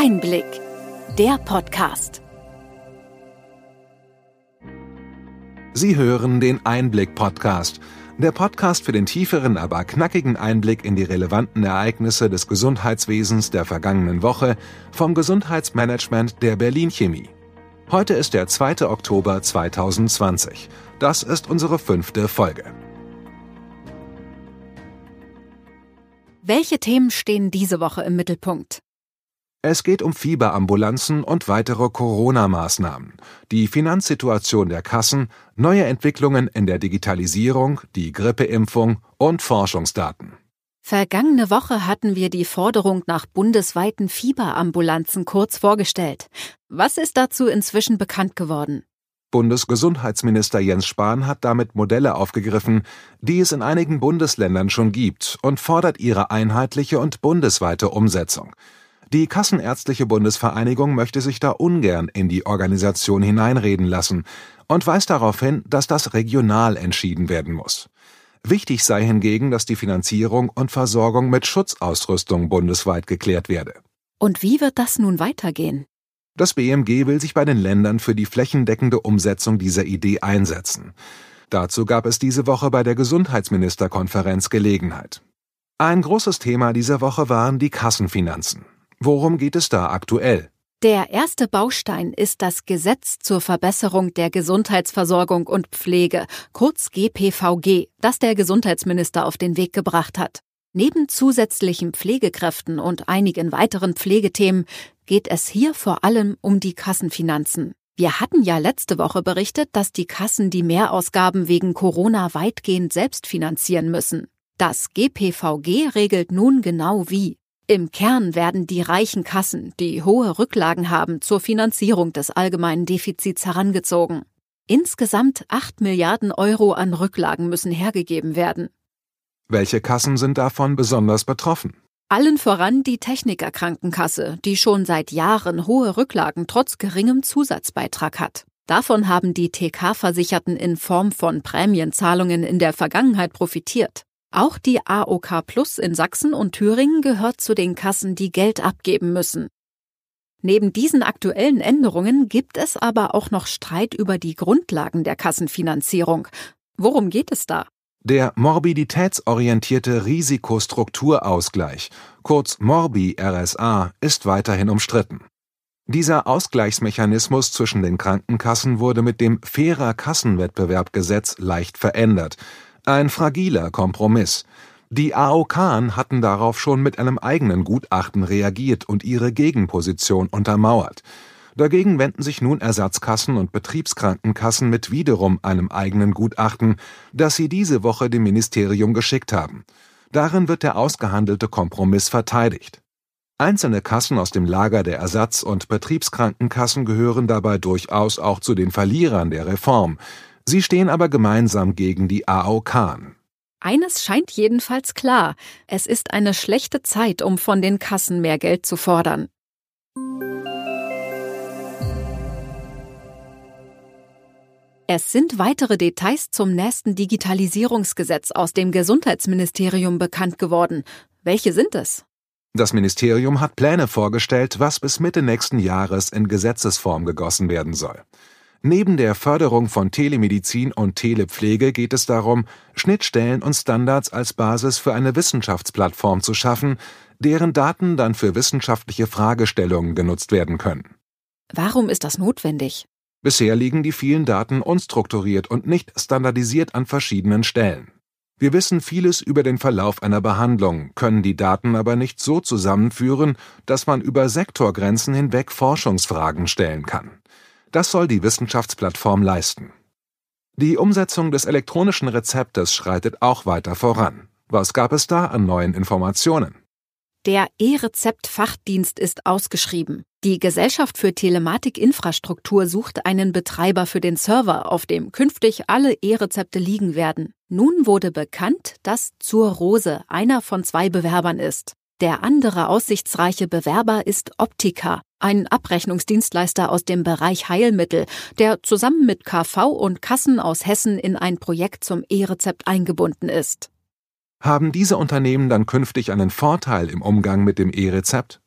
Einblick, der Podcast. Sie hören den Einblick-Podcast, der Podcast für den tieferen, aber knackigen Einblick in die relevanten Ereignisse des Gesundheitswesens der vergangenen Woche vom Gesundheitsmanagement der Berlin Chemie. Heute ist der 2. Oktober 2020. Das ist unsere fünfte Folge. Welche Themen stehen diese Woche im Mittelpunkt? Es geht um Fieberambulanzen und weitere Corona-Maßnahmen, die Finanzsituation der Kassen, neue Entwicklungen in der Digitalisierung, die Grippeimpfung und Forschungsdaten. Vergangene Woche hatten wir die Forderung nach bundesweiten Fieberambulanzen kurz vorgestellt. Was ist dazu inzwischen bekannt geworden? Bundesgesundheitsminister Jens Spahn hat damit Modelle aufgegriffen, die es in einigen Bundesländern schon gibt, und fordert ihre einheitliche und bundesweite Umsetzung. Die Kassenärztliche Bundesvereinigung möchte sich da ungern in die Organisation hineinreden lassen und weist darauf hin, dass das regional entschieden werden muss. Wichtig sei hingegen, dass die Finanzierung und Versorgung mit Schutzausrüstung bundesweit geklärt werde. Und wie wird das nun weitergehen? Das BMG will sich bei den Ländern für die flächendeckende Umsetzung dieser Idee einsetzen. Dazu gab es diese Woche bei der Gesundheitsministerkonferenz Gelegenheit. Ein großes Thema dieser Woche waren die Kassenfinanzen. Worum geht es da aktuell? Der erste Baustein ist das Gesetz zur Verbesserung der Gesundheitsversorgung und Pflege, kurz GPVG, das der Gesundheitsminister auf den Weg gebracht hat. Neben zusätzlichen Pflegekräften und einigen weiteren Pflegethemen geht es hier vor allem um die Kassenfinanzen. Wir hatten ja letzte Woche berichtet, dass die Kassen die Mehrausgaben wegen Corona weitgehend selbst finanzieren müssen. Das GPVG regelt nun genau wie. Im Kern werden die reichen Kassen, die hohe Rücklagen haben, zur Finanzierung des allgemeinen Defizits herangezogen. Insgesamt 8 Milliarden Euro an Rücklagen müssen hergegeben werden. Welche Kassen sind davon besonders betroffen? Allen voran die Technikerkrankenkasse, die schon seit Jahren hohe Rücklagen trotz geringem Zusatzbeitrag hat. Davon haben die TK-Versicherten in Form von Prämienzahlungen in der Vergangenheit profitiert. Auch die AOK Plus in Sachsen und Thüringen gehört zu den Kassen, die Geld abgeben müssen. Neben diesen aktuellen Änderungen gibt es aber auch noch Streit über die Grundlagen der Kassenfinanzierung. Worum geht es da? Der morbiditätsorientierte Risikostrukturausgleich, kurz Morbi-RSA, ist weiterhin umstritten. Dieser Ausgleichsmechanismus zwischen den Krankenkassen wurde mit dem Fairer Kassenwettbewerbgesetz leicht verändert, ein fragiler Kompromiss. Die AOK hatten darauf schon mit einem eigenen Gutachten reagiert und ihre Gegenposition untermauert. Dagegen wenden sich nun Ersatzkassen und Betriebskrankenkassen mit wiederum einem eigenen Gutachten, das sie diese Woche dem Ministerium geschickt haben. Darin wird der ausgehandelte Kompromiss verteidigt. Einzelne Kassen aus dem Lager der Ersatz- und Betriebskrankenkassen gehören dabei durchaus auch zu den Verlierern der Reform. Sie stehen aber gemeinsam gegen die AOK. Eines scheint jedenfalls klar. Es ist eine schlechte Zeit, um von den Kassen mehr Geld zu fordern. Es sind weitere Details zum nächsten Digitalisierungsgesetz aus dem Gesundheitsministerium bekannt geworden. Welche sind es? Das Ministerium hat Pläne vorgestellt, was bis Mitte nächsten Jahres in Gesetzesform gegossen werden soll. Neben der Förderung von Telemedizin und Telepflege geht es darum, Schnittstellen und Standards als Basis für eine Wissenschaftsplattform zu schaffen, deren Daten dann für wissenschaftliche Fragestellungen genutzt werden können. Warum ist das notwendig? Bisher liegen die vielen Daten unstrukturiert und nicht standardisiert an verschiedenen Stellen. Wir wissen vieles über den Verlauf einer Behandlung, können die Daten aber nicht so zusammenführen, dass man über Sektorgrenzen hinweg Forschungsfragen stellen kann. Das soll die Wissenschaftsplattform leisten. Die Umsetzung des elektronischen Rezeptes schreitet auch weiter voran. Was gab es da an neuen Informationen? Der E-Rezept-Fachdienst ist ausgeschrieben. Die Gesellschaft für Telematikinfrastruktur sucht einen Betreiber für den Server, auf dem künftig alle E-Rezepte liegen werden. Nun wurde bekannt, dass Zur Rose einer von zwei Bewerbern ist. Der andere aussichtsreiche Bewerber ist Optika, ein Abrechnungsdienstleister aus dem Bereich Heilmittel, der zusammen mit KV und Kassen aus Hessen in ein Projekt zum E-Rezept eingebunden ist. Haben diese Unternehmen dann künftig einen Vorteil im Umgang mit dem E-Rezept?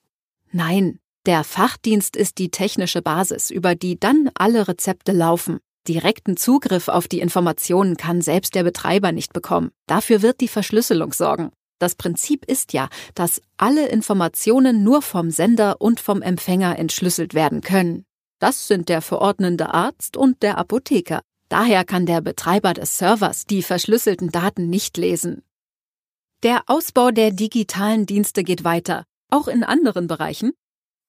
Nein, Der Fachdienst ist die technische Basis, über die dann alle Rezepte laufen. Direkten Zugriff auf die Informationen kann selbst der Betreiber nicht bekommen. Dafür wird die Verschlüsselung sorgen. Das Prinzip ist ja, dass alle Informationen nur vom Sender und vom Empfänger entschlüsselt werden können. Das sind der verordnende Arzt und der Apotheker. Daher kann der Betreiber des Servers die verschlüsselten Daten nicht lesen. Der Ausbau der digitalen Dienste geht weiter, auch in anderen Bereichen.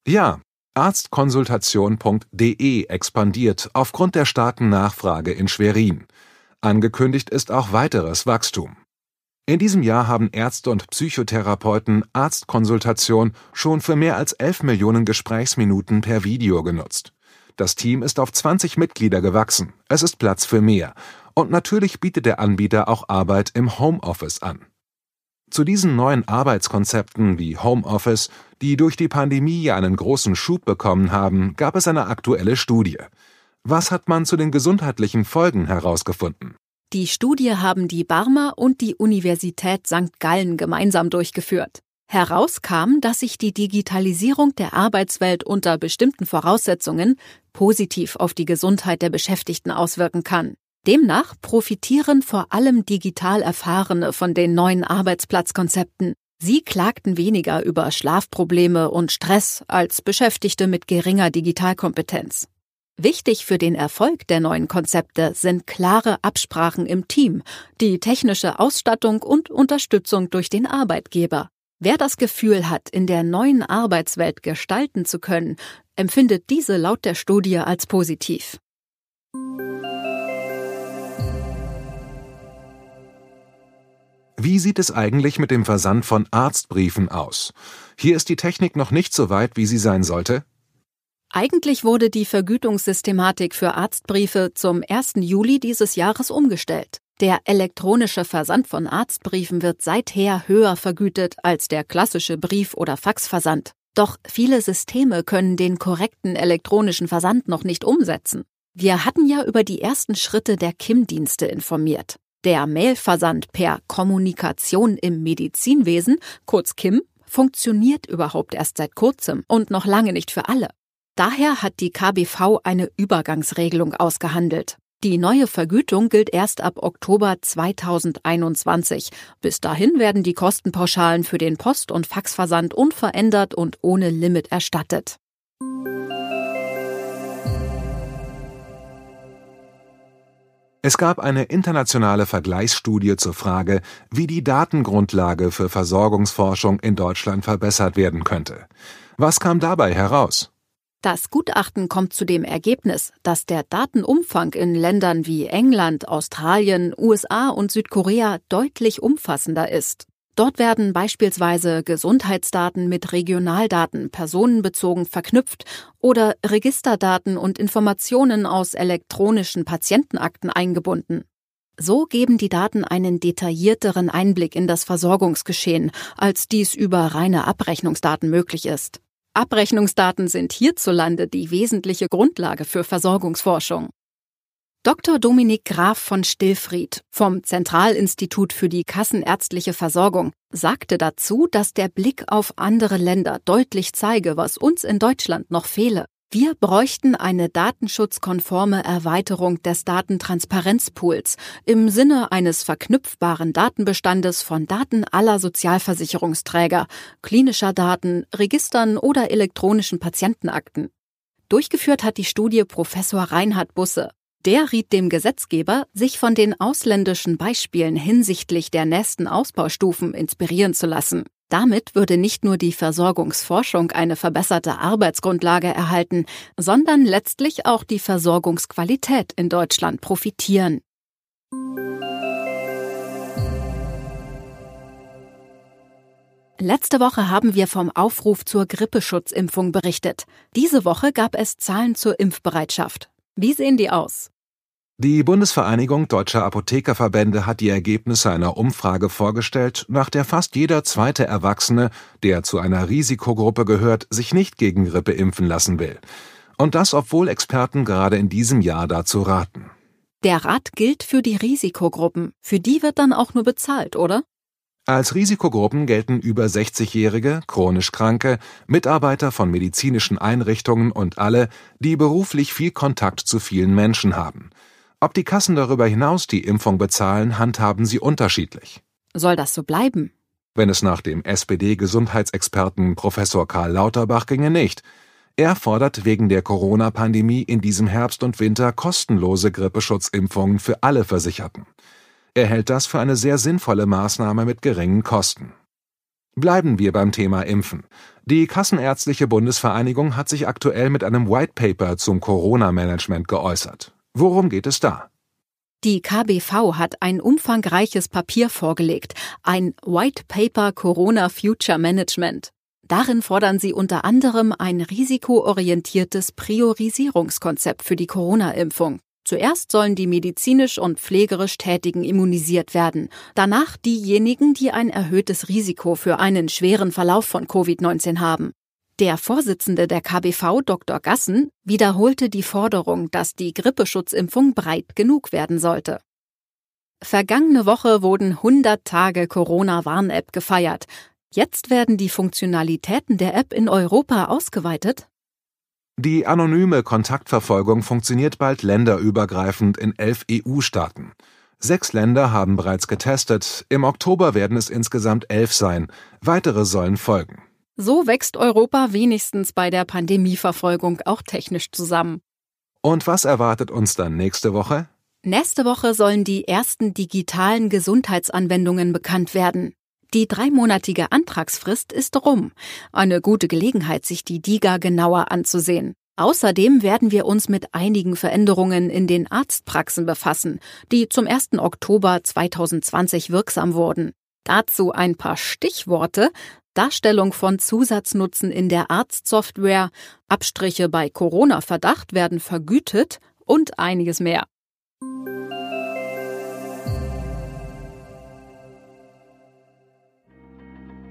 Ja, Arztkonsultation.de expandiert aufgrund der starken Nachfrage in Schwerin. Angekündigt ist auch weiteres Wachstum. In diesem Jahr haben Ärzte und Psychotherapeuten Arztkonsultation schon für mehr als 11 Millionen Gesprächsminuten per Video genutzt. Das Team ist auf 20 Mitglieder gewachsen. Es ist Platz für mehr. Und natürlich bietet der Anbieter auch Arbeit im Homeoffice an. Zu diesen neuen Arbeitskonzepten wie Homeoffice, die durch die Pandemie einen großen Schub bekommen haben, gab es eine aktuelle Studie. Was hat man zu den gesundheitlichen Folgen herausgefunden? Die Studie haben die Barmer und die Universität St. Gallen gemeinsam durchgeführt. Heraus kam, dass sich die Digitalisierung der Arbeitswelt unter bestimmten Voraussetzungen positiv auf die Gesundheit der Beschäftigten auswirken kann. Demnach profitieren vor allem digital Erfahrene von den neuen Arbeitsplatzkonzepten. Sie klagten weniger über Schlafprobleme und Stress als Beschäftigte mit geringer Digitalkompetenz. Wichtig für den Erfolg der neuen Konzepte sind klare Absprachen im Team, die technische Ausstattung und Unterstützung durch den Arbeitgeber. Wer das Gefühl hat, in der neuen Arbeitswelt gestalten zu können, empfindet diese laut der Studie als positiv. Wie sieht es eigentlich mit dem Versand von Arztbriefen aus? Hier ist die Technik noch nicht so weit, wie sie sein sollte. Eigentlich wurde die Vergütungssystematik für Arztbriefe zum 1. Juli dieses Jahres umgestellt. Der elektronische Versand von Arztbriefen wird seither höher vergütet als der klassische Brief- oder Faxversand. Doch viele Systeme können den korrekten elektronischen Versand noch nicht umsetzen. Wir hatten ja über die ersten Schritte der KIM-Dienste informiert. Der Mailversand per Kommunikation im Medizinwesen, kurz KIM, funktioniert überhaupt erst seit kurzem und noch lange nicht für alle. Daher hat die KBV eine Übergangsregelung ausgehandelt. Die neue Vergütung gilt erst ab Oktober 2021. Bis dahin werden die Kostenpauschalen für den Post- und Faxversand unverändert und ohne Limit erstattet. Es gab eine internationale Vergleichsstudie zur Frage, wie die Datengrundlage für Versorgungsforschung in Deutschland verbessert werden könnte. Was kam dabei heraus? Das Gutachten kommt zu dem Ergebnis, dass der Datenumfang in Ländern wie England, Australien, USA und Südkorea deutlich umfassender ist. Dort werden beispielsweise Gesundheitsdaten mit Regionaldaten personenbezogen verknüpft oder Registerdaten und Informationen aus elektronischen Patientenakten eingebunden. So geben die Daten einen detaillierteren Einblick in das Versorgungsgeschehen, als dies über reine Abrechnungsdaten möglich ist. Abrechnungsdaten sind hierzulande die wesentliche Grundlage für Versorgungsforschung. Dr. Dominik Graf von Stillfried vom Zentralinstitut für die kassenärztliche Versorgung sagte dazu, dass der Blick auf andere Länder deutlich zeige, was uns in Deutschland noch fehle. Wir bräuchten eine datenschutzkonforme Erweiterung des Datentransparenzpools im Sinne eines verknüpfbaren Datenbestandes von Daten aller Sozialversicherungsträger, klinischer Daten, Registern oder elektronischen Patientenakten. Durchgeführt hat die Studie Professor Reinhard Busse. Der riet dem Gesetzgeber, sich von den ausländischen Beispielen hinsichtlich der nächsten Ausbaustufen inspirieren zu lassen. Damit würde nicht nur die Versorgungsforschung eine verbesserte Arbeitsgrundlage erhalten, sondern letztlich auch die Versorgungsqualität in Deutschland profitieren. Letzte Woche haben wir vom Aufruf zur Grippeschutzimpfung berichtet. Diese Woche gab es Zahlen zur Impfbereitschaft. Wie sehen die aus? Die Bundesvereinigung Deutscher Apothekerverbände hat die Ergebnisse einer Umfrage vorgestellt, nach der fast jeder zweite Erwachsene, der zu einer Risikogruppe gehört, sich nicht gegen Grippe impfen lassen will. Und das, obwohl Experten gerade in diesem Jahr dazu raten. Der Rat gilt für die Risikogruppen. Für die wird dann auch nur bezahlt, oder? Als Risikogruppen gelten über 60-Jährige, chronisch Kranke, Mitarbeiter von medizinischen Einrichtungen und alle, die beruflich viel Kontakt zu vielen Menschen haben. Ob die Kassen darüber hinaus die Impfung bezahlen, handhaben sie unterschiedlich. Soll das so bleiben? Wenn es nach dem SPD-Gesundheitsexperten Professor Karl Lauterbach ginge nicht. Er fordert wegen der Corona-Pandemie in diesem Herbst und Winter kostenlose Grippeschutzimpfungen für alle Versicherten. Er hält das für eine sehr sinnvolle Maßnahme mit geringen Kosten. Bleiben wir beim Thema Impfen. Die Kassenärztliche Bundesvereinigung hat sich aktuell mit einem White Paper zum Corona-Management geäußert. Worum geht es da? Die KBV hat ein umfangreiches Papier vorgelegt, ein White Paper Corona Future Management. Darin fordern sie unter anderem ein risikoorientiertes Priorisierungskonzept für die Corona-Impfung. Zuerst sollen die medizinisch und pflegerisch Tätigen immunisiert werden, danach diejenigen, die ein erhöhtes Risiko für einen schweren Verlauf von Covid-19 haben. Der Vorsitzende der KBV, Dr. Gassen, wiederholte die Forderung, dass die Grippeschutzimpfung breit genug werden sollte. Vergangene Woche wurden 100 Tage Corona-Warn-App gefeiert. Jetzt werden die Funktionalitäten der App in Europa ausgeweitet? Die anonyme Kontaktverfolgung funktioniert bald länderübergreifend in elf EU-Staaten. Sechs Länder haben bereits getestet, im Oktober werden es insgesamt elf sein, weitere sollen folgen. So wächst Europa wenigstens bei der Pandemieverfolgung auch technisch zusammen. Und was erwartet uns dann nächste Woche? Nächste Woche sollen die ersten digitalen Gesundheitsanwendungen bekannt werden. Die dreimonatige Antragsfrist ist rum. Eine gute Gelegenheit, sich die DIGA genauer anzusehen. Außerdem werden wir uns mit einigen Veränderungen in den Arztpraxen befassen, die zum 1. Oktober 2020 wirksam wurden. Dazu ein paar Stichworte. Darstellung von Zusatznutzen in der Arztsoftware, Abstriche bei Corona-Verdacht werden vergütet und einiges mehr.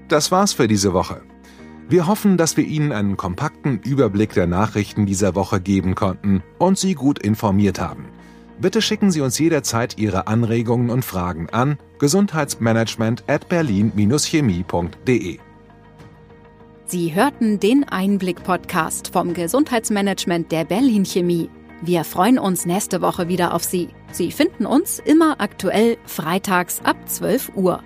Das war's für diese Woche. Wir hoffen, dass wir Ihnen einen kompakten Überblick der Nachrichten dieser Woche geben konnten und Sie gut informiert haben. Bitte schicken Sie uns jederzeit Ihre Anregungen und Fragen an gesundheitsmanagement at berlin-chemie.de. Sie hörten den Einblick-Podcast vom Gesundheitsmanagement der Berlin Chemie. Wir freuen uns nächste Woche wieder auf Sie. Sie finden uns immer aktuell freitags ab 12 Uhr.